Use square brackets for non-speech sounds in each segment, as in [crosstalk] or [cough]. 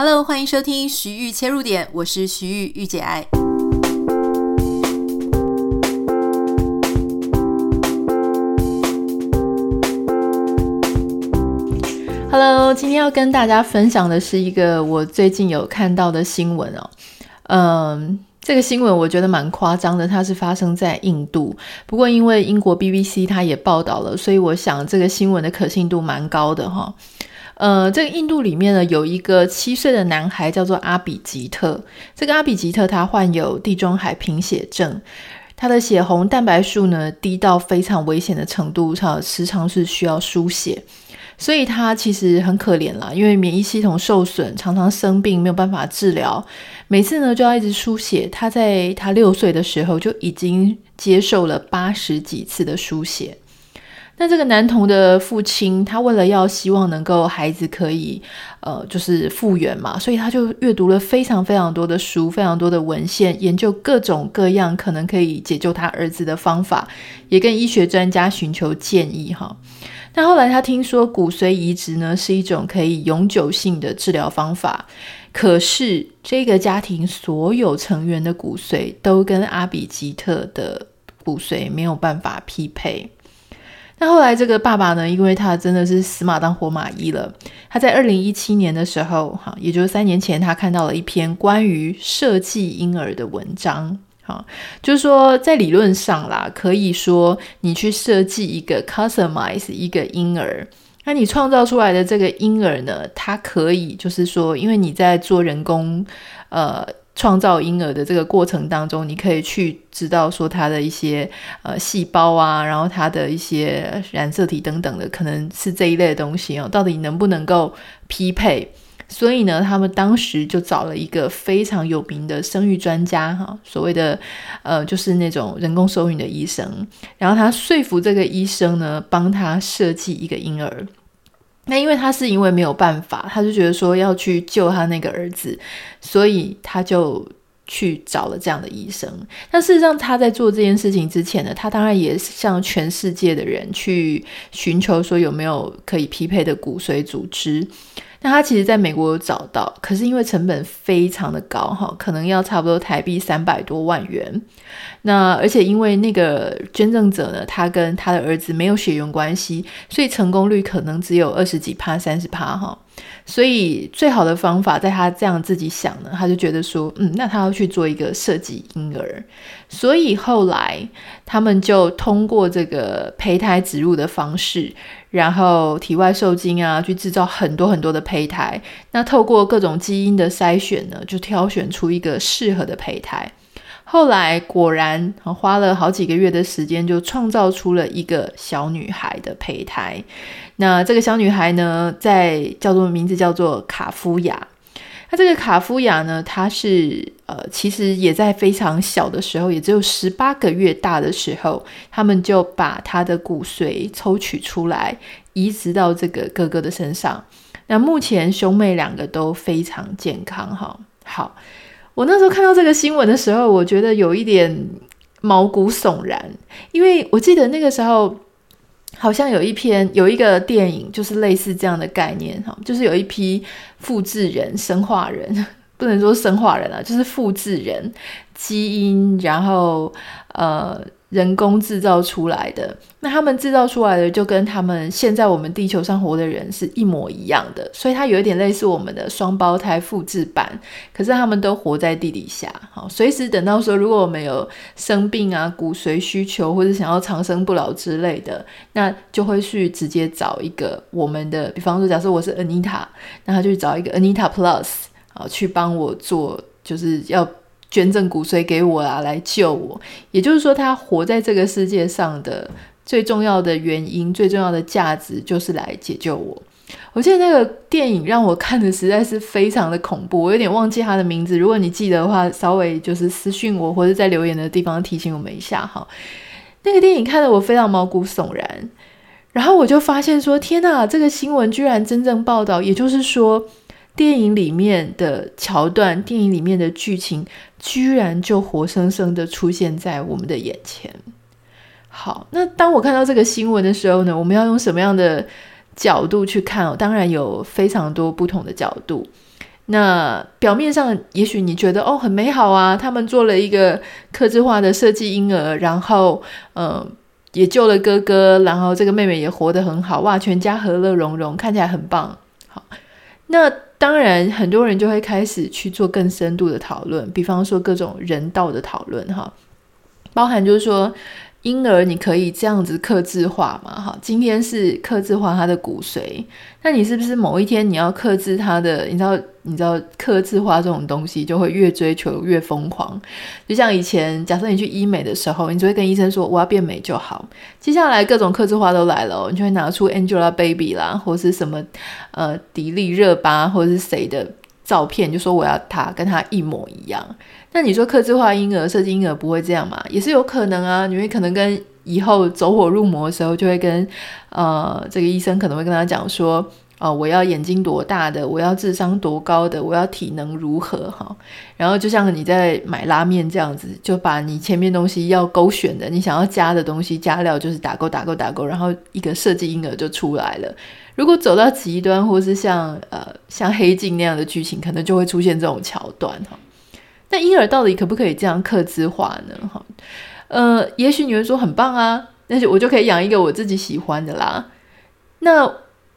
Hello，欢迎收听徐玉切入点，我是徐玉玉姐爱。Hello，今天要跟大家分享的是一个我最近有看到的新闻哦。嗯，这个新闻我觉得蛮夸张的，它是发生在印度。不过因为英国 BBC 它也报道了，所以我想这个新闻的可信度蛮高的哈。呃，这个印度里面呢，有一个七岁的男孩叫做阿比吉特。这个阿比吉特他患有地中海贫血症，他的血红蛋白数呢低到非常危险的程度，他时常是需要输血，所以他其实很可怜啦，因为免疫系统受损，常常生病没有办法治疗，每次呢就要一直输血。他在他六岁的时候就已经接受了八十几次的输血。那这个男童的父亲，他为了要希望能够孩子可以，呃，就是复原嘛，所以他就阅读了非常非常多的书，非常多的文献，研究各种各样可能可以解救他儿子的方法，也跟医学专家寻求建议哈。那后来他听说骨髓移植呢是一种可以永久性的治疗方法，可是这个家庭所有成员的骨髓都跟阿比吉特的骨髓没有办法匹配。那后来这个爸爸呢，因为他真的是死马当活马医了，他在二零一七年的时候，哈，也就是三年前，他看到了一篇关于设计婴儿的文章，哈，就是说在理论上啦，可以说你去设计一个 customize 一个婴儿，那你创造出来的这个婴儿呢，它可以就是说，因为你在做人工，呃。创造婴儿的这个过程当中，你可以去知道说他的一些呃细胞啊，然后他的一些染色体等等的，可能是这一类的东西哦，到底能不能够匹配？所以呢，他们当时就找了一个非常有名的生育专家哈，所谓的呃就是那种人工受孕的医生，然后他说服这个医生呢，帮他设计一个婴儿。那因为他是因为没有办法，他就觉得说要去救他那个儿子，所以他就去找了这样的医生。但事实上，他在做这件事情之前呢，他当然也是向全世界的人去寻求说有没有可以匹配的骨髓组织。那他其实在美国有找到，可是因为成本非常的高哈，可能要差不多台币三百多万元。那而且因为那个捐赠者呢，他跟他的儿子没有血缘关系，所以成功率可能只有二十几趴、三十趴哈。所以最好的方法，在他这样自己想呢，他就觉得说，嗯，那他要去做一个设计婴儿。所以后来他们就通过这个胚胎植入的方式。然后体外受精啊，去制造很多很多的胚胎。那透过各种基因的筛选呢，就挑选出一个适合的胚胎。后来果然花了好几个月的时间，就创造出了一个小女孩的胚胎。那这个小女孩呢，在叫做名字叫做卡夫雅。那这个卡夫雅呢，她是呃，其实也在非常小的时候，也只有十八个月大的时候，他们就把她的骨髓抽取出来，移植到这个哥哥的身上。那目前兄妹两个都非常健康哈。好，我那时候看到这个新闻的时候，我觉得有一点毛骨悚然，因为我记得那个时候。好像有一篇有一个电影，就是类似这样的概念哈，就是有一批复制人、生化人，[laughs] 不能说生化人啊，就是复制人基因，然后呃。人工制造出来的，那他们制造出来的就跟他们现在我们地球上活的人是一模一样的，所以它有一点类似我们的双胞胎复制版。可是他们都活在地底下，好，随时等到说如果我们有生病啊、骨髓需求或者想要长生不老之类的，那就会去直接找一个我们的，比方说，假设我是 Anita，那他就去找一个 Anita Plus 啊，去帮我做，就是要。捐赠骨髓给我啊，来救我。也就是说，他活在这个世界上的最重要的原因、最重要的价值，就是来解救我。我记得那个电影让我看的实在是非常的恐怖，我有点忘记他的名字。如果你记得的话，稍微就是私讯我，或者在留言的地方提醒我们一下哈。那个电影看得我非常毛骨悚然，然后我就发现说：天呐，这个新闻居然真正报道，也就是说。电影里面的桥段，电影里面的剧情，居然就活生生的出现在我们的眼前。好，那当我看到这个新闻的时候呢，我们要用什么样的角度去看哦？当然有非常多不同的角度。那表面上也许你觉得哦很美好啊，他们做了一个克制化的设计婴儿，然后呃也救了哥哥，然后这个妹妹也活得很好，哇，全家和乐融融，看起来很棒。好，那当然很多人就会开始去做更深度的讨论，比方说各种人道的讨论哈，包含就是说。婴儿，你可以这样子克制化嘛？哈，今天是克制化他的骨髓，那你是不是某一天你要克制他的？你知道，你知道克制化这种东西就会越追求越疯狂。就像以前，假设你去医美的时候，你只会跟医生说我要变美就好。接下来各种克制化都来了，你就会拿出 Angelababy 啦，或是什么呃迪丽热巴，或者是谁的照片，就说我要他跟他一模一样。那你说客制化婴儿、设计婴儿不会这样吗？也是有可能啊。你会可能跟以后走火入魔的时候，就会跟呃这个医生可能会跟他讲说，哦、我要眼睛多大的，我要智商多高的，我要体能如何哈。然后就像你在买拉面这样子，就把你前面东西要勾选的，你想要加的东西加料，就是打勾打勾打勾，然后一个设计婴儿就出来了。如果走到极端，或是像呃像黑镜那样的剧情，可能就会出现这种桥段哈。那婴儿到底可不可以这样克制化呢？哈，呃，也许你会说很棒啊，那就我就可以养一个我自己喜欢的啦。那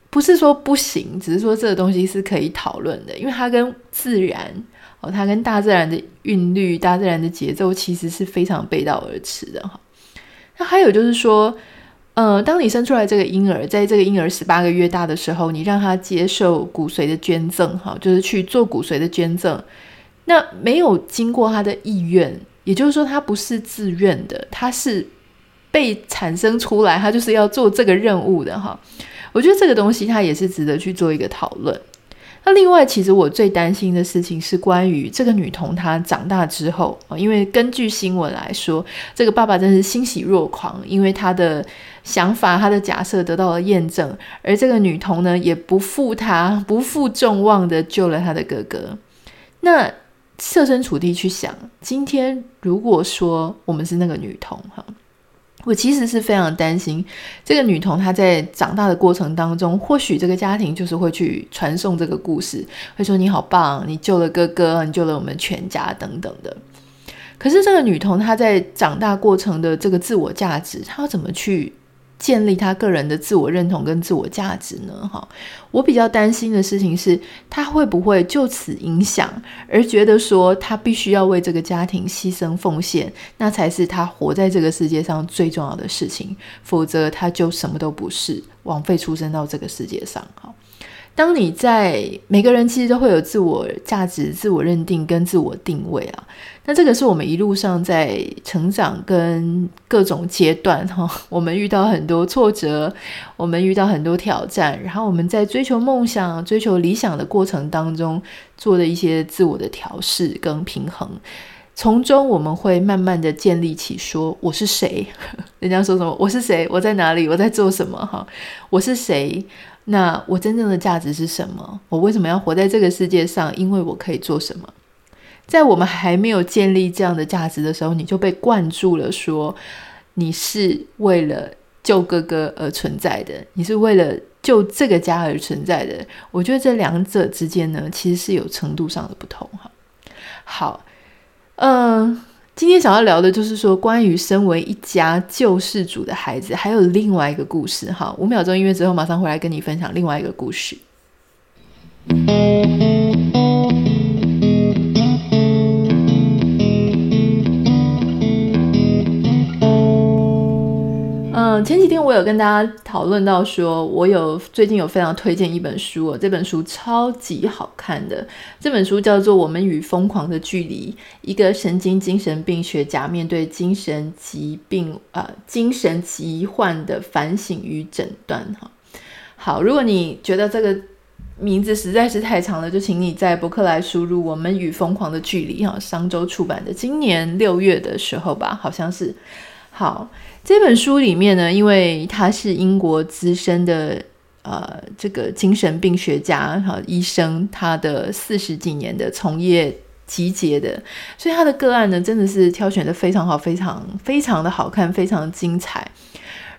不是说不行，只是说这个东西是可以讨论的，因为它跟自然哦，它跟大自然的韵律、大自然的节奏其实是非常背道而驰的哈。那还有就是说，呃，当你生出来这个婴儿，在这个婴儿十八个月大的时候，你让他接受骨髓的捐赠，哈，就是去做骨髓的捐赠。那没有经过他的意愿，也就是说他不是自愿的，他是被产生出来，他就是要做这个任务的哈。我觉得这个东西他也是值得去做一个讨论。那另外，其实我最担心的事情是关于这个女童她长大之后啊，因为根据新闻来说，这个爸爸真是欣喜若狂，因为他的想法、他的假设得到了验证，而这个女童呢，也不负他不负众望的救了他的哥哥。那设身处地去想，今天如果说我们是那个女童哈，我其实是非常担心这个女童她在长大的过程当中，或许这个家庭就是会去传颂这个故事，会说你好棒，你救了哥哥，你救了我们全家等等的。可是这个女童她在长大过程的这个自我价值，她要怎么去建立他个人的自我认同跟自我价值呢？哈，我比较担心的事情是，他会不会就此影响，而觉得说他必须要为这个家庭牺牲奉献，那才是他活在这个世界上最重要的事情，否则他就什么都不是，枉费出生到这个世界上。哈，当你在每个人其实都会有自我价值、自我认定跟自我定位啊。那这个是我们一路上在成长跟各种阶段哈，[laughs] 我们遇到很多挫折，我们遇到很多挑战，然后我们在追求梦想、追求理想的过程当中做的一些自我的调试跟平衡，从中我们会慢慢的建立起说我是谁，[laughs] 人家说什么我是谁，我在哪里，我在做什么？哈，我是谁，那我真正的价值是什么？我为什么要活在这个世界上？因为我可以做什么？在我们还没有建立这样的价值的时候，你就被灌注了，说你是为了救哥哥而存在的，你是为了救这个家而存在的。我觉得这两者之间呢，其实是有程度上的不同。哈，好，嗯，今天想要聊的就是说，关于身为一家救世主的孩子，还有另外一个故事。哈，五秒钟音乐之后，马上回来跟你分享另外一个故事。嗯，前几天我有跟大家讨论到说，我有最近有非常推荐一本书哦，这本书超级好看的。这本书叫做《我们与疯狂的距离》，一个神经精神病学家面对精神疾病、呃、精神疾患的反省与诊断。哈，好，如果你觉得这个名字实在是太长了，就请你在博客来输入“我们与疯狂的距离”哈，商周出版的，今年六月的时候吧，好像是。好。这本书里面呢，因为他是英国资深的呃这个精神病学家哈医生，他的四十几年的从业集结的，所以他的个案呢真的是挑选的非常好，非常非常的好看，非常精彩。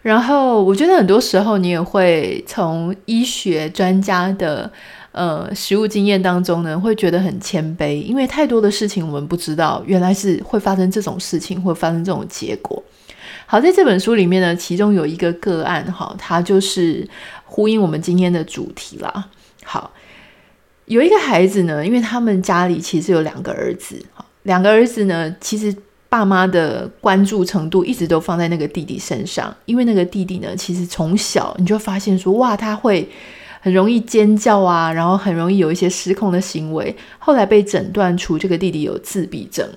然后我觉得很多时候你也会从医学专家的呃实务经验当中呢，会觉得很谦卑，因为太多的事情我们不知道，原来是会发生这种事情，会发生这种结果。好，在这本书里面呢，其中有一个个案，哈，它就是呼应我们今天的主题啦。好，有一个孩子呢，因为他们家里其实有两个儿子，两个儿子呢，其实爸妈的关注程度一直都放在那个弟弟身上，因为那个弟弟呢，其实从小你就发现说，哇，他会很容易尖叫啊，然后很容易有一些失控的行为，后来被诊断出这个弟弟有自闭症。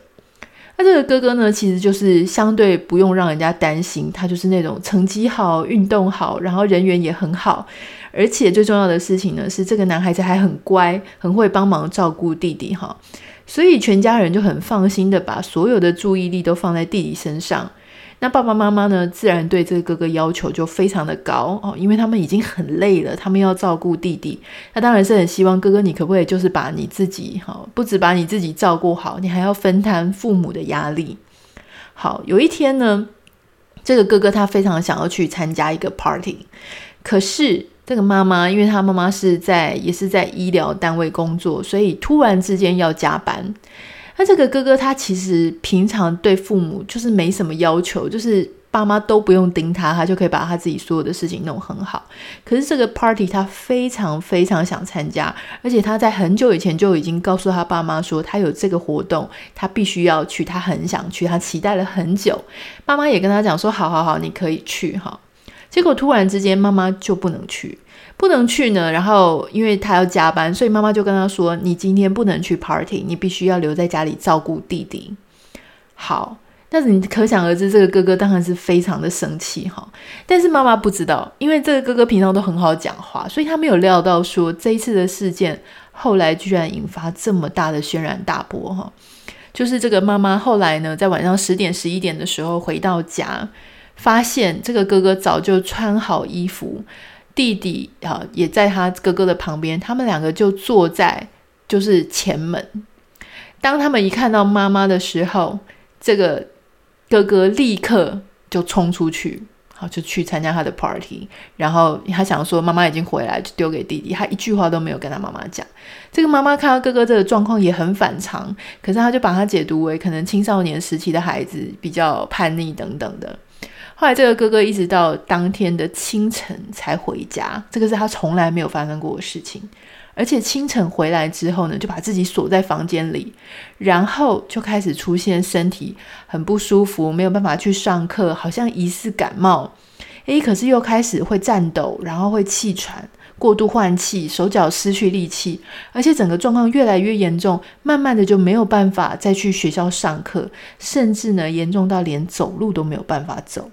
那这个哥哥呢，其实就是相对不用让人家担心，他就是那种成绩好、运动好，然后人缘也很好，而且最重要的事情呢，是这个男孩子还很乖，很会帮忙照顾弟弟哈，所以全家人就很放心的把所有的注意力都放在弟弟身上。那爸爸妈妈呢，自然对这个哥哥要求就非常的高哦，因为他们已经很累了，他们要照顾弟弟，那当然是很希望哥哥，你可不可以就是把你自己哈，不止把你自己照顾好，你还要分担父母的压力。好，有一天呢，这个哥哥他非常想要去参加一个 party，可是这个妈妈，因为他妈妈是在也是在医疗单位工作，所以突然之间要加班。那这个哥哥他其实平常对父母就是没什么要求，就是爸妈都不用盯他，他就可以把他自己所有的事情弄很好。可是这个 party 他非常非常想参加，而且他在很久以前就已经告诉他爸妈说他有这个活动，他必须要去，他很想去，他期待了很久。爸妈也跟他讲说好好好，你可以去哈。结果突然之间妈妈就不能去。不能去呢，然后因为他要加班，所以妈妈就跟他说：“你今天不能去 party，你必须要留在家里照顾弟弟。”好，但是你可想而知，这个哥哥当然是非常的生气哈。但是妈妈不知道，因为这个哥哥平常都很好讲话，所以他没有料到说这一次的事件后来居然引发这么大的轩然大波哈。就是这个妈妈后来呢，在晚上十点十一点的时候回到家，发现这个哥哥早就穿好衣服。弟弟啊，也在他哥哥的旁边，他们两个就坐在就是前门。当他们一看到妈妈的时候，这个哥哥立刻就冲出去，好就去参加他的 party。然后他想说妈妈已经回来，就丢给弟弟，他一句话都没有跟他妈妈讲。这个妈妈看到哥哥这个状况也很反常，可是他就把他解读为可能青少年时期的孩子比较叛逆等等的。后来，这个哥哥一直到当天的清晨才回家，这个是他从来没有发生过的事情。而且清晨回来之后呢，就把自己锁在房间里，然后就开始出现身体很不舒服，没有办法去上课，好像疑似感冒。诶，可是又开始会颤抖，然后会气喘，过度换气，手脚失去力气，而且整个状况越来越严重，慢慢的就没有办法再去学校上课，甚至呢，严重到连走路都没有办法走。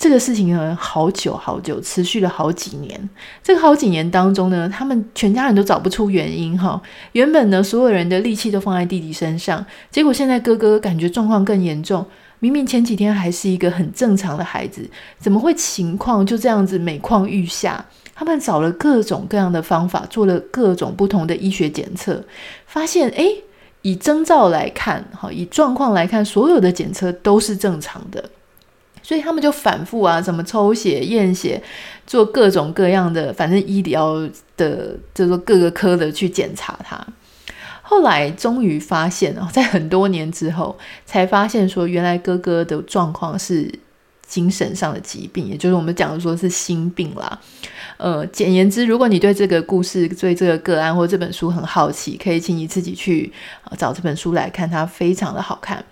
这个事情呢，好久好久，持续了好几年。这个好几年当中呢，他们全家人都找不出原因哈。原本呢，所有人的力气都放在弟弟身上，结果现在哥哥感觉状况更严重。明明前几天还是一个很正常的孩子，怎么会情况就这样子每况愈下？他们找了各种各样的方法，做了各种不同的医学检测，发现诶，以征兆来看，哈，以状况来看，所有的检测都是正常的。所以他们就反复啊，什么抽血、验血，做各种各样的，反正医疗的，就是各个科的去检查他。后来终于发现哦，在很多年之后，才发现说，原来哥哥的状况是精神上的疾病，也就是我们讲的说是心病啦。呃，简言之，如果你对这个故事、对这个个案或这本书很好奇，可以请你自己去找这本书来看，它非常的好看。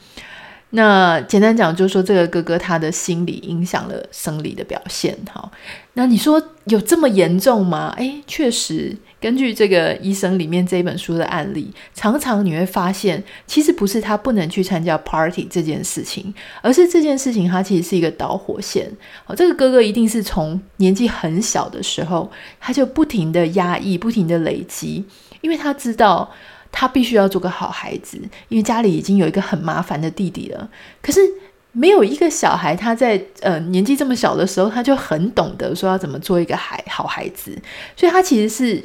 那简单讲，就是说这个哥哥他的心理影响了生理的表现。好，那你说有这么严重吗？诶，确实，根据这个医生里面这一本书的案例，常常你会发现，其实不是他不能去参加 party 这件事情，而是这件事情它其实是一个导火线。好，这个哥哥一定是从年纪很小的时候，他就不停的压抑，不停的累积，因为他知道。他必须要做个好孩子，因为家里已经有一个很麻烦的弟弟了。可是没有一个小孩，他在呃年纪这么小的时候，他就很懂得说要怎么做一个孩好孩子。所以他其实是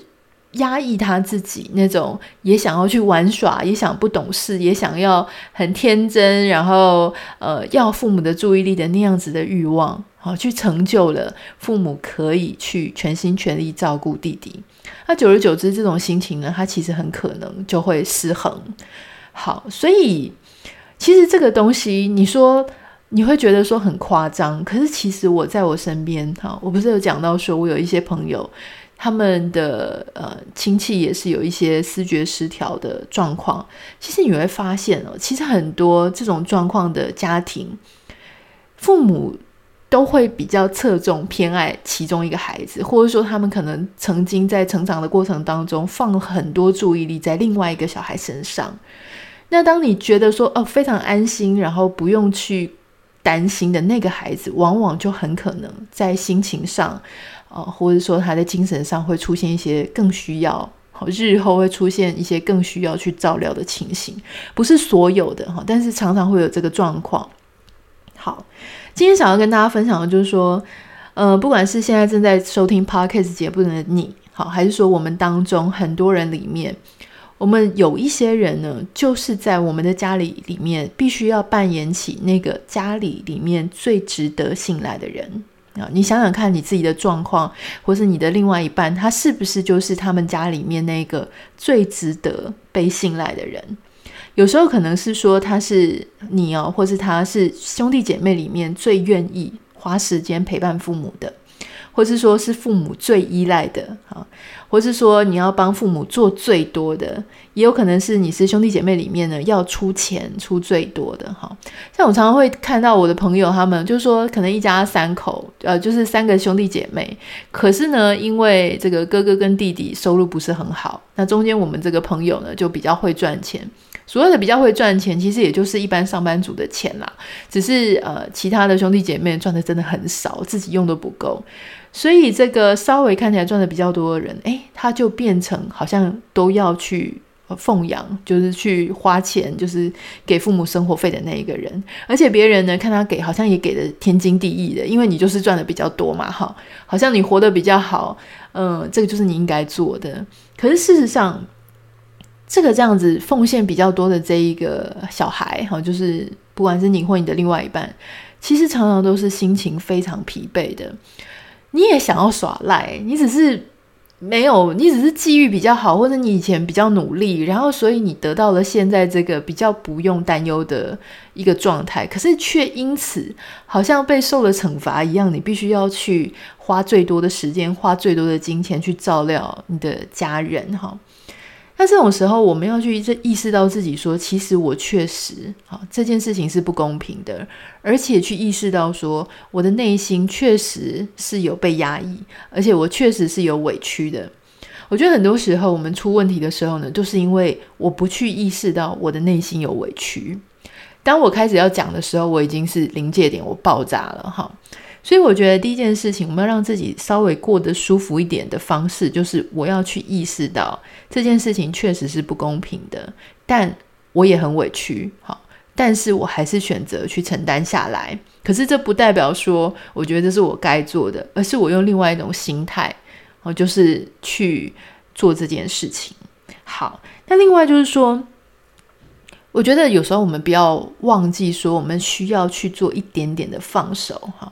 压抑他自己那种也想要去玩耍，也想不懂事，也想要很天真，然后呃要父母的注意力的那样子的欲望。好，去成就了父母可以去全心全力照顾弟弟。那久而久之，这种心情呢，他其实很可能就会失衡。好，所以其实这个东西，你说你会觉得说很夸张，可是其实我在我身边，哈，我不是有讲到说我有一些朋友，他们的呃亲戚也是有一些思觉失调的状况。其实你会发现哦，其实很多这种状况的家庭，父母。都会比较侧重偏爱其中一个孩子，或者说他们可能曾经在成长的过程当中放了很多注意力在另外一个小孩身上。那当你觉得说哦非常安心，然后不用去担心的那个孩子，往往就很可能在心情上，呃，或者说他的精神上会出现一些更需要，日后会出现一些更需要去照料的情形。不是所有的哈，但是常常会有这个状况。好。今天想要跟大家分享的就是说，呃，不管是现在正在收听 Podcast 节目的你，好，还是说我们当中很多人里面，我们有一些人呢，就是在我们的家里里面，必须要扮演起那个家里里面最值得信赖的人啊。你想想看，你自己的状况，或是你的另外一半，他是不是就是他们家里面那个最值得被信赖的人？有时候可能是说他是你哦，或是他是兄弟姐妹里面最愿意花时间陪伴父母的，或是说是父母最依赖的啊，或是说你要帮父母做最多的，也有可能是你是兄弟姐妹里面呢要出钱出最多的哈。像我常常会看到我的朋友他们就是说，可能一家三口，呃，就是三个兄弟姐妹，可是呢，因为这个哥哥跟弟弟收入不是很好，那中间我们这个朋友呢就比较会赚钱。所谓的比较会赚钱，其实也就是一般上班族的钱啦，只是呃，其他的兄弟姐妹赚的真的很少，自己用都不够，所以这个稍微看起来赚的比较多的人，诶，他就变成好像都要去奉养，就是去花钱，就是给父母生活费的那一个人，而且别人呢看他给，好像也给的天经地义的，因为你就是赚的比较多嘛，哈，好像你活得比较好，嗯、这个就是你应该做的，可是事实上。这个这样子奉献比较多的这一个小孩，哈，就是不管是你或你的另外一半，其实常常都是心情非常疲惫的。你也想要耍赖，你只是没有，你只是际遇比较好，或者你以前比较努力，然后所以你得到了现在这个比较不用担忧的一个状态，可是却因此好像被受了惩罚一样，你必须要去花最多的时间，花最多的金钱去照料你的家人，哈。那这种时候，我们要去意识到自己说，其实我确实啊，这件事情是不公平的，而且去意识到说，我的内心确实是有被压抑，而且我确实是有委屈的。我觉得很多时候我们出问题的时候呢，就是因为我不去意识到我的内心有委屈。当我开始要讲的时候，我已经是临界点，我爆炸了哈。所以我觉得第一件事情，我们要让自己稍微过得舒服一点的方式，就是我要去意识到这件事情确实是不公平的，但我也很委屈，好，但是我还是选择去承担下来。可是这不代表说我觉得这是我该做的，而是我用另外一种心态，哦，就是去做这件事情。好，那另外就是说，我觉得有时候我们不要忘记说，我们需要去做一点点的放手，哈。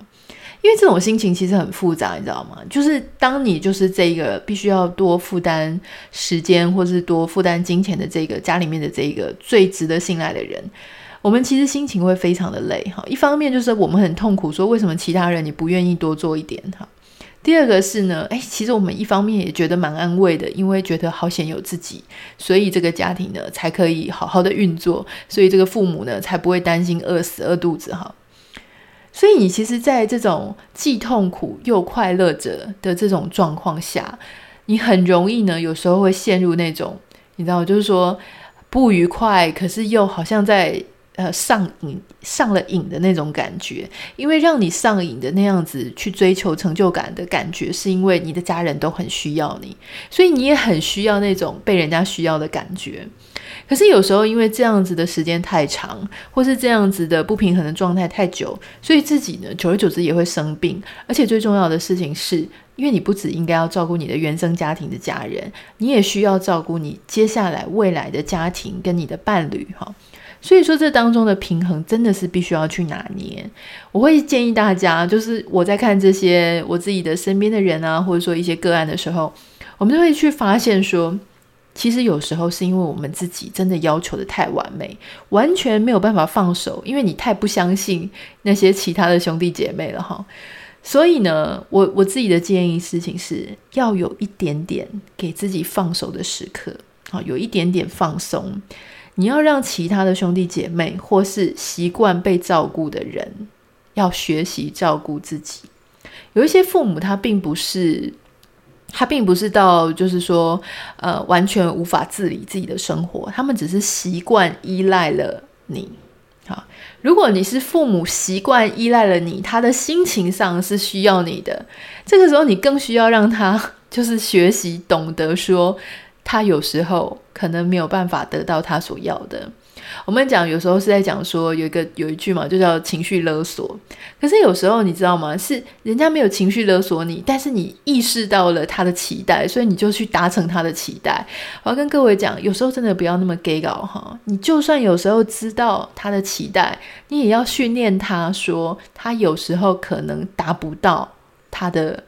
因为这种心情其实很复杂，你知道吗？就是当你就是这个必须要多负担时间，或是多负担金钱的这个家里面的这个最值得信赖的人，我们其实心情会非常的累哈。一方面就是我们很痛苦，说为什么其他人你不愿意多做一点哈？第二个是呢，诶，其实我们一方面也觉得蛮安慰的，因为觉得好险有自己，所以这个家庭呢才可以好好的运作，所以这个父母呢才不会担心饿死饿肚子哈。所以你其实，在这种既痛苦又快乐着的这种状况下，你很容易呢，有时候会陷入那种，你知道，就是说不愉快，可是又好像在呃上瘾、上了瘾的那种感觉。因为让你上瘾的那样子去追求成就感的感觉，是因为你的家人都很需要你，所以你也很需要那种被人家需要的感觉。可是有时候，因为这样子的时间太长，或是这样子的不平衡的状态太久，所以自己呢，久而久之也会生病。而且最重要的事情是，因为你不只应该要照顾你的原生家庭的家人，你也需要照顾你接下来未来的家庭跟你的伴侣哈。所以说，这当中的平衡真的是必须要去拿捏。我会建议大家，就是我在看这些我自己的身边的人啊，或者说一些个案的时候，我们就会去发现说，其实有时候是因为我们自己真的要求的太完美，完全没有办法放手，因为你太不相信那些其他的兄弟姐妹了哈。所以呢，我我自己的建议事情是要有一点点给自己放手的时刻，好，有一点点放松。你要让其他的兄弟姐妹或是习惯被照顾的人，要学习照顾自己。有一些父母他并不是，他并不是到就是说，呃，完全无法自理自己的生活，他们只是习惯依赖了你。好，如果你是父母习惯依赖了你，他的心情上是需要你的，这个时候你更需要让他就是学习懂得说，他有时候可能没有办法得到他所要的。我们讲有时候是在讲说有一个有一句嘛，就叫情绪勒索。可是有时候你知道吗？是人家没有情绪勒索你，但是你意识到了他的期待，所以你就去达成他的期待。我要跟各位讲，有时候真的不要那么给搞哈。你就算有时候知道他的期待，你也要训练他说，他有时候可能达不到他的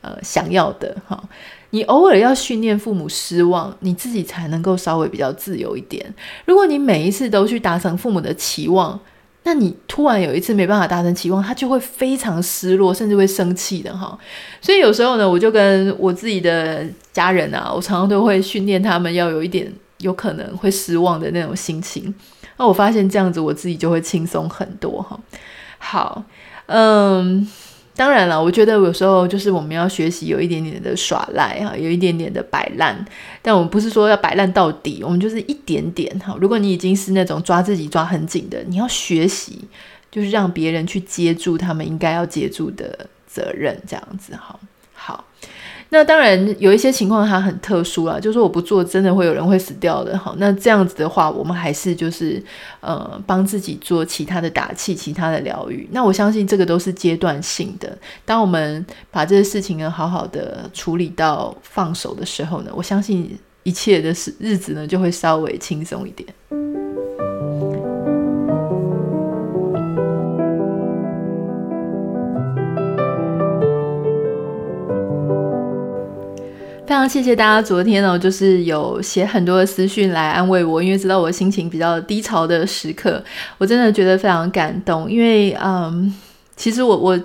呃想要的哈。你偶尔要训练父母失望，你自己才能够稍微比较自由一点。如果你每一次都去达成父母的期望，那你突然有一次没办法达成期望，他就会非常失落，甚至会生气的哈。所以有时候呢，我就跟我自己的家人啊，我常常都会训练他们要有一点有可能会失望的那种心情。那我发现这样子，我自己就会轻松很多哈。好，嗯。当然了，我觉得有时候就是我们要学习有一点点的耍赖哈，有一点点的摆烂，但我们不是说要摆烂到底，我们就是一点点哈。如果你已经是那种抓自己抓很紧的，你要学习就是让别人去接住他们应该要接住的责任，这样子哈。那当然有一些情况它很特殊啦，就是我不做真的会有人会死掉的。好，那这样子的话，我们还是就是呃帮自己做其他的打气、其他的疗愈。那我相信这个都是阶段性的。当我们把这些事情呢好好的处理到放手的时候呢，我相信一切的日日子呢就会稍微轻松一点。常谢谢大家昨天哦，就是有写很多的私讯来安慰我，因为知道我心情比较低潮的时刻，我真的觉得非常感动。因为嗯，其实我我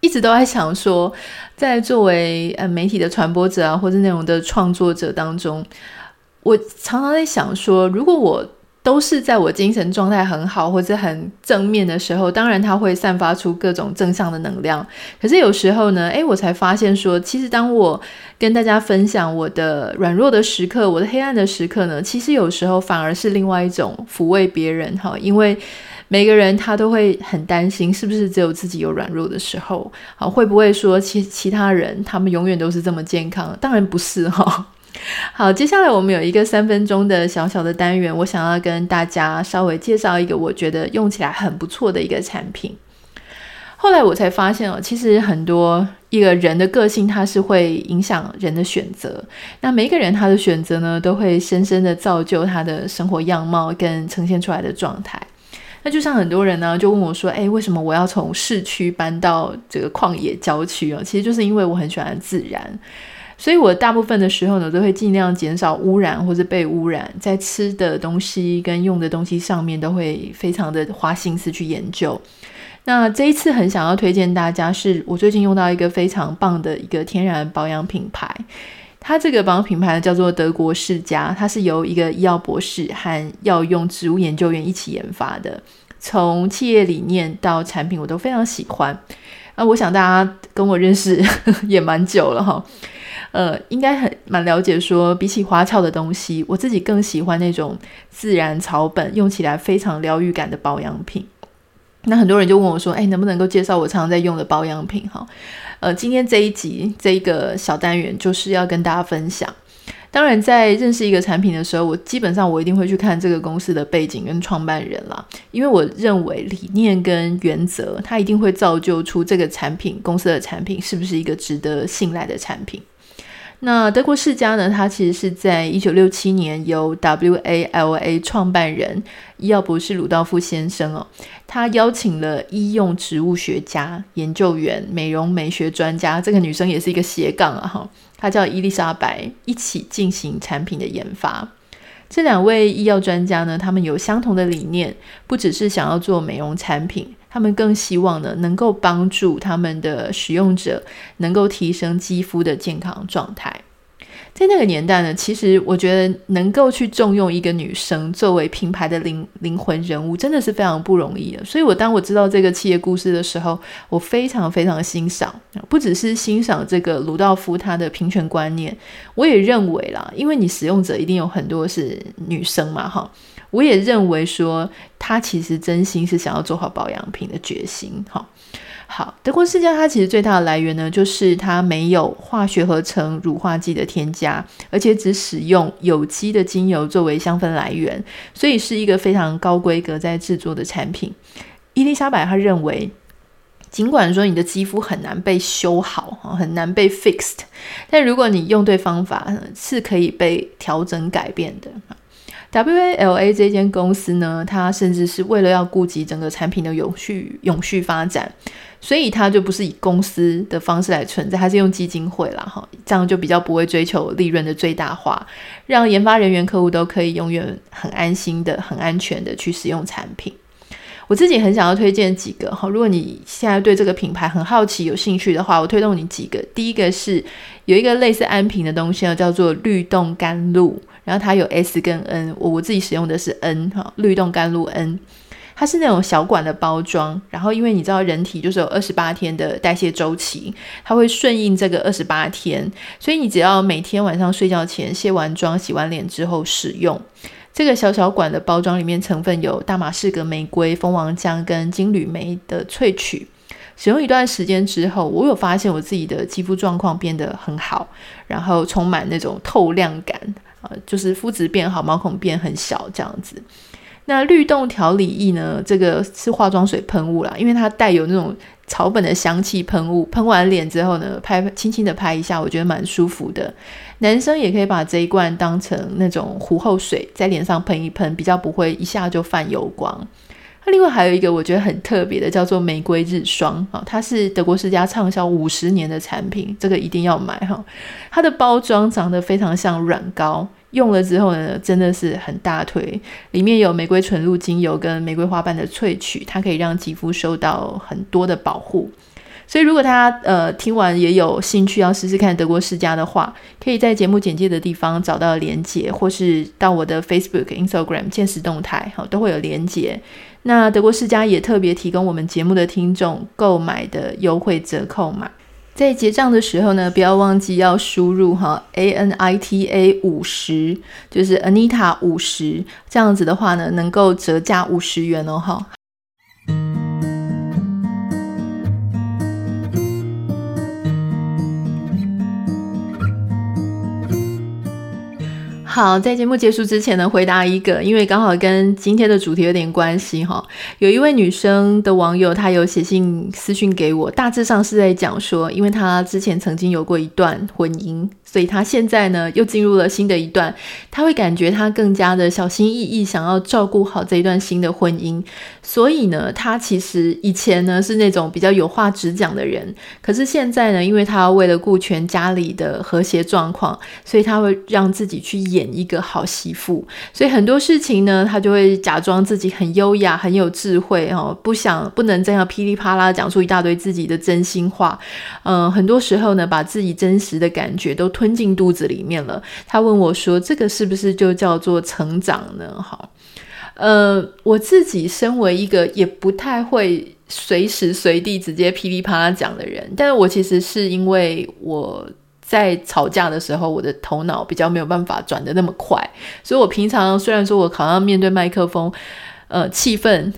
一直都在想说，在作为呃媒体的传播者啊，或者内容的创作者当中，我常常在想说，如果我都是在我精神状态很好或者很正面的时候，当然它会散发出各种正向的能量。可是有时候呢，诶，我才发现说，其实当我跟大家分享我的软弱的时刻、我的黑暗的时刻呢，其实有时候反而是另外一种抚慰别人哈。因为每个人他都会很担心，是不是只有自己有软弱的时候？好，会不会说其其他人他们永远都是这么健康？当然不是哈。好，接下来我们有一个三分钟的小小的单元，我想要跟大家稍微介绍一个我觉得用起来很不错的一个产品。后来我才发现哦，其实很多一个人的个性，它是会影响人的选择。那每一个人他的选择呢，都会深深的造就他的生活样貌跟呈现出来的状态。那就像很多人呢，就问我说：“诶，为什么我要从市区搬到这个旷野郊区啊？”其实就是因为我很喜欢自然。所以我大部分的时候呢，都会尽量减少污染或者被污染，在吃的东西跟用的东西上面都会非常的花心思去研究。那这一次很想要推荐大家，是我最近用到一个非常棒的一个天然保养品牌，它这个保养品牌呢叫做德国世家，它是由一个医药博士和药用植物研究员一起研发的，从企业理念到产品我都非常喜欢。那我想大家跟我认识 [laughs] 也蛮久了哈。呃，应该很蛮了解说，比起花俏的东西，我自己更喜欢那种自然草本，用起来非常疗愈感的保养品。那很多人就问我说：“哎，能不能够介绍我常常在用的保养品？”哈，呃，今天这一集这一个小单元就是要跟大家分享。当然，在认识一个产品的时候，我基本上我一定会去看这个公司的背景跟创办人啦，因为我认为理念跟原则，它一定会造就出这个产品公司的产品是不是一个值得信赖的产品。那德国世家呢，它其实是在一九六七年由 WALA 创办人医药博士鲁道夫先生哦，他邀请了医用植物学家、研究员、美容美学专家，这个女生也是一个斜杠啊哈，她叫伊丽莎白，一起进行产品的研发。这两位医药专家呢，他们有相同的理念，不只是想要做美容产品，他们更希望呢，能够帮助他们的使用者能够提升肌肤的健康状态。在那个年代呢，其实我觉得能够去重用一个女生作为品牌的灵灵魂人物，真的是非常不容易的。所以，我当我知道这个企业故事的时候，我非常非常欣赏，不只是欣赏这个鲁道夫他的平权观念，我也认为啦，因为你使用者一定有很多是女生嘛，哈，我也认为说他其实真心是想要做好保养品的决心，哈。好，德国世家它其实最大的来源呢，就是它没有化学合成乳化剂的添加，而且只使用有机的精油作为香氛来源，所以是一个非常高规格在制作的产品。伊丽莎白她认为，尽管说你的肌肤很难被修好，很难被 fixed，但如果你用对方法，是可以被调整改变的。WALA 这间公司呢，它甚至是为了要顾及整个产品的永续永续发展，所以它就不是以公司的方式来存在，它是用基金会啦，哈，这样就比较不会追求利润的最大化，让研发人员、客户都可以永远很安心的、很安全的去使用产品。我自己很想要推荐几个哈，如果你现在对这个品牌很好奇、有兴趣的话，我推动你几个。第一个是有一个类似安瓶的东西叫做律动甘露。然后它有 S 跟 N，我我自己使用的是 N 哈，律动甘露 N，它是那种小管的包装。然后因为你知道人体就是有二十八天的代谢周期，它会顺应这个二十八天，所以你只要每天晚上睡觉前卸完妆、洗完脸之后使用这个小小管的包装，里面成分有大马士革玫瑰、蜂王浆跟金缕梅的萃取。使用一段时间之后，我有发现我自己的肌肤状况变得很好，然后充满那种透亮感。啊，就是肤质变好，毛孔变很小这样子。那律动调理液呢？这个是化妆水喷雾啦，因为它带有那种草本的香气喷雾，喷完脸之后呢，拍轻轻的拍一下，我觉得蛮舒服的。男生也可以把这一罐当成那种糊后水，在脸上喷一喷，比较不会一下就泛油光。那另外还有一个我觉得很特别的，叫做玫瑰日霜啊，它是德国世家畅销五十年的产品，这个一定要买哈。它的包装长得非常像软膏，用了之后呢，真的是很大推。里面有玫瑰纯露精油跟玫瑰花瓣的萃取，它可以让肌肤受到很多的保护。所以，如果大家呃听完也有兴趣要试试看德国世家的话，可以在节目简介的地方找到连结，或是到我的 Facebook、Instagram 限时动态，好，都会有连结。那德国世家也特别提供我们节目的听众购买的优惠折扣码，在结账的时候呢，不要忘记要输入哈 A N I T A 五十，就是 Anita 五十，这样子的话呢，能够折价五十元哦，哈。好，在节目结束之前呢，回答一个，因为刚好跟今天的主题有点关系哈。有一位女生的网友，她有写信私讯给我，大致上是在讲说，因为她之前曾经有过一段婚姻。所以她现在呢，又进入了新的一段，她会感觉她更加的小心翼翼，想要照顾好这一段新的婚姻。所以呢，她其实以前呢是那种比较有话直讲的人，可是现在呢，因为她为了顾全家里的和谐状况，所以她会让自己去演一个好媳妇。所以很多事情呢，他就会假装自己很优雅、很有智慧哦，不想不能这样噼里啪啦讲出一大堆自己的真心话。嗯、很多时候呢，把自己真实的感觉都吞进肚子里面了。他问我说：“这个是不是就叫做成长呢？”好，呃，我自己身为一个也不太会随时随地直接噼里啪啦讲的人，但是我其实是因为我在吵架的时候，我的头脑比较没有办法转得那么快，所以我平常虽然说我好像面对麦克风，呃，气氛。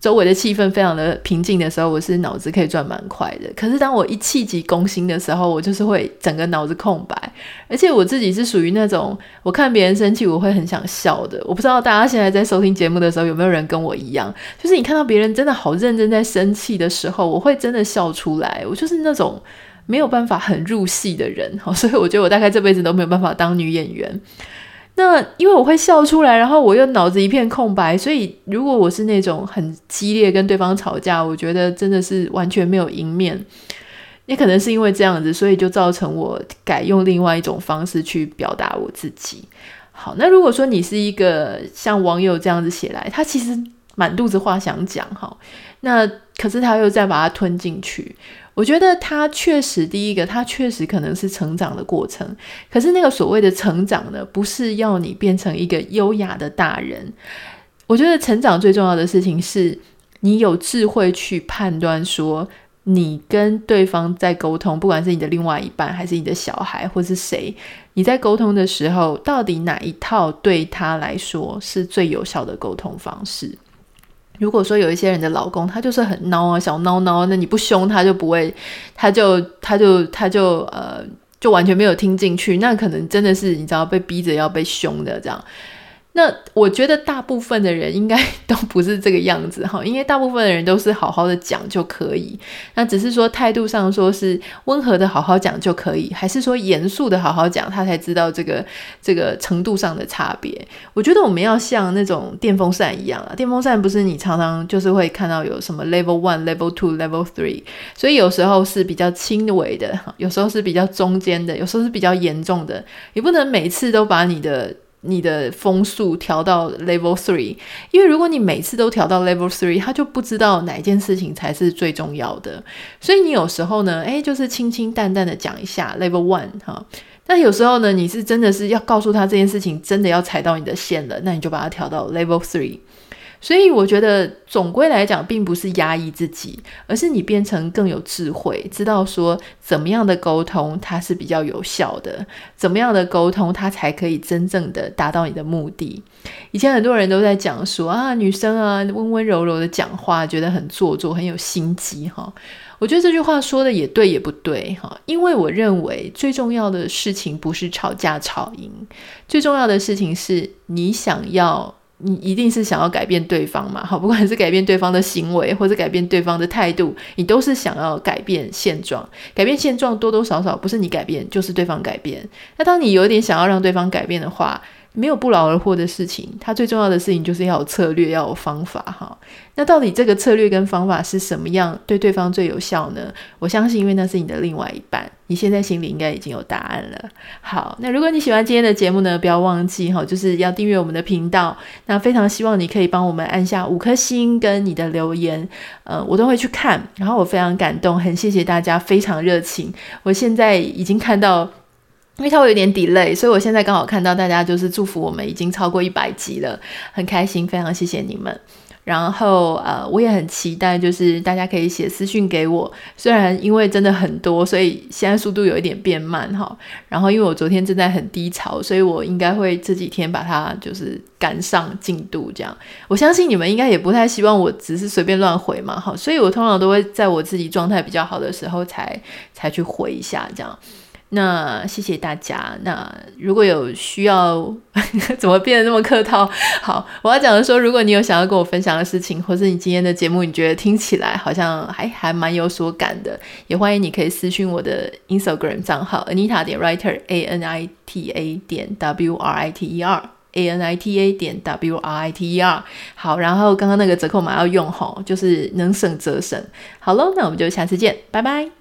周围的气氛非常的平静的时候，我是脑子可以转蛮快的。可是当我一气急攻心的时候，我就是会整个脑子空白。而且我自己是属于那种，我看别人生气，我会很想笑的。我不知道大家现在在收听节目的时候有没有人跟我一样，就是你看到别人真的好认真在生气的时候，我会真的笑出来。我就是那种没有办法很入戏的人，好 [laughs] 所以我觉得我大概这辈子都没有办法当女演员。那因为我会笑出来，然后我又脑子一片空白，所以如果我是那种很激烈跟对方吵架，我觉得真的是完全没有赢面。也可能是因为这样子，所以就造成我改用另外一种方式去表达我自己。好，那如果说你是一个像网友这样子写来，他其实满肚子话想讲哈，那可是他又再把它吞进去。我觉得他确实，第一个，他确实可能是成长的过程。可是那个所谓的成长呢，不是要你变成一个优雅的大人。我觉得成长最重要的事情是，你有智慧去判断说，你跟对方在沟通，不管是你的另外一半，还是你的小孩，或是谁，你在沟通的时候，到底哪一套对他来说是最有效的沟通方式？如果说有一些人的老公，他就是很孬啊，小孬孬，那你不凶他就不会，他就他就他就呃，就完全没有听进去，那可能真的是你知道被逼着要被凶的这样。那我觉得大部分的人应该 [laughs] 都不是这个样子哈，因为大部分的人都是好好的讲就可以，那只是说态度上说是温和的好好讲就可以，还是说严肃的好好讲，他才知道这个这个程度上的差别。我觉得我们要像那种电风扇一样啊，电风扇不是你常常就是会看到有什么 level one、level two、level three，所以有时候是比较轻微的，有时候是比较中间的，有时候是比较严重的，你不能每次都把你的。你的风速调到 level three，因为如果你每次都调到 level three，他就不知道哪件事情才是最重要的。所以你有时候呢，诶，就是清清淡淡的讲一下 level one 哈。但有时候呢，你是真的是要告诉他这件事情真的要踩到你的线了，那你就把它调到 level three。所以我觉得总归来讲，并不是压抑自己，而是你变成更有智慧，知道说怎么样的沟通它是比较有效的，怎么样的沟通它才可以真正的达到你的目的。以前很多人都在讲说啊，女生啊温温柔柔的讲话，觉得很做作，很有心机哈。我觉得这句话说的也对也不对哈，因为我认为最重要的事情不是吵架吵赢，最重要的事情是你想要。你一定是想要改变对方嘛？好，不管是改变对方的行为，或者改变对方的态度，你都是想要改变现状。改变现状多多少少不是你改变，就是对方改变。那当你有点想要让对方改变的话，没有不劳而获的事情，它最重要的事情就是要有策略，要有方法哈。那到底这个策略跟方法是什么样，对对方最有效呢？我相信，因为那是你的另外一半，你现在心里应该已经有答案了。好，那如果你喜欢今天的节目呢，不要忘记哈，就是要订阅我们的频道。那非常希望你可以帮我们按下五颗星跟你的留言，呃，我都会去看，然后我非常感动，很谢谢大家，非常热情。我现在已经看到。因为它会有点 delay，所以我现在刚好看到大家就是祝福我们已经超过一百集了，很开心，非常谢谢你们。然后呃，我也很期待，就是大家可以写私讯给我。虽然因为真的很多，所以现在速度有一点变慢哈。然后因为我昨天正在很低潮，所以我应该会这几天把它就是赶上进度这样。我相信你们应该也不太希望我只是随便乱回嘛哈，所以我通常都会在我自己状态比较好的时候才才去回一下这样。那谢谢大家。那如果有需要，[laughs] 怎么变得那么客套？好，我要讲的说，如果你有想要跟我分享的事情，或是你今天的节目，你觉得听起来好像还还蛮有所感的，也欢迎你可以私讯我的 Instagram 账号 Anita 点 Writer A N I T A 点 W R I T E R A N I T A 点 W R I T E R。好，然后刚刚那个折扣码要用吼，就是能省则省。好喽，那我们就下次见，拜拜。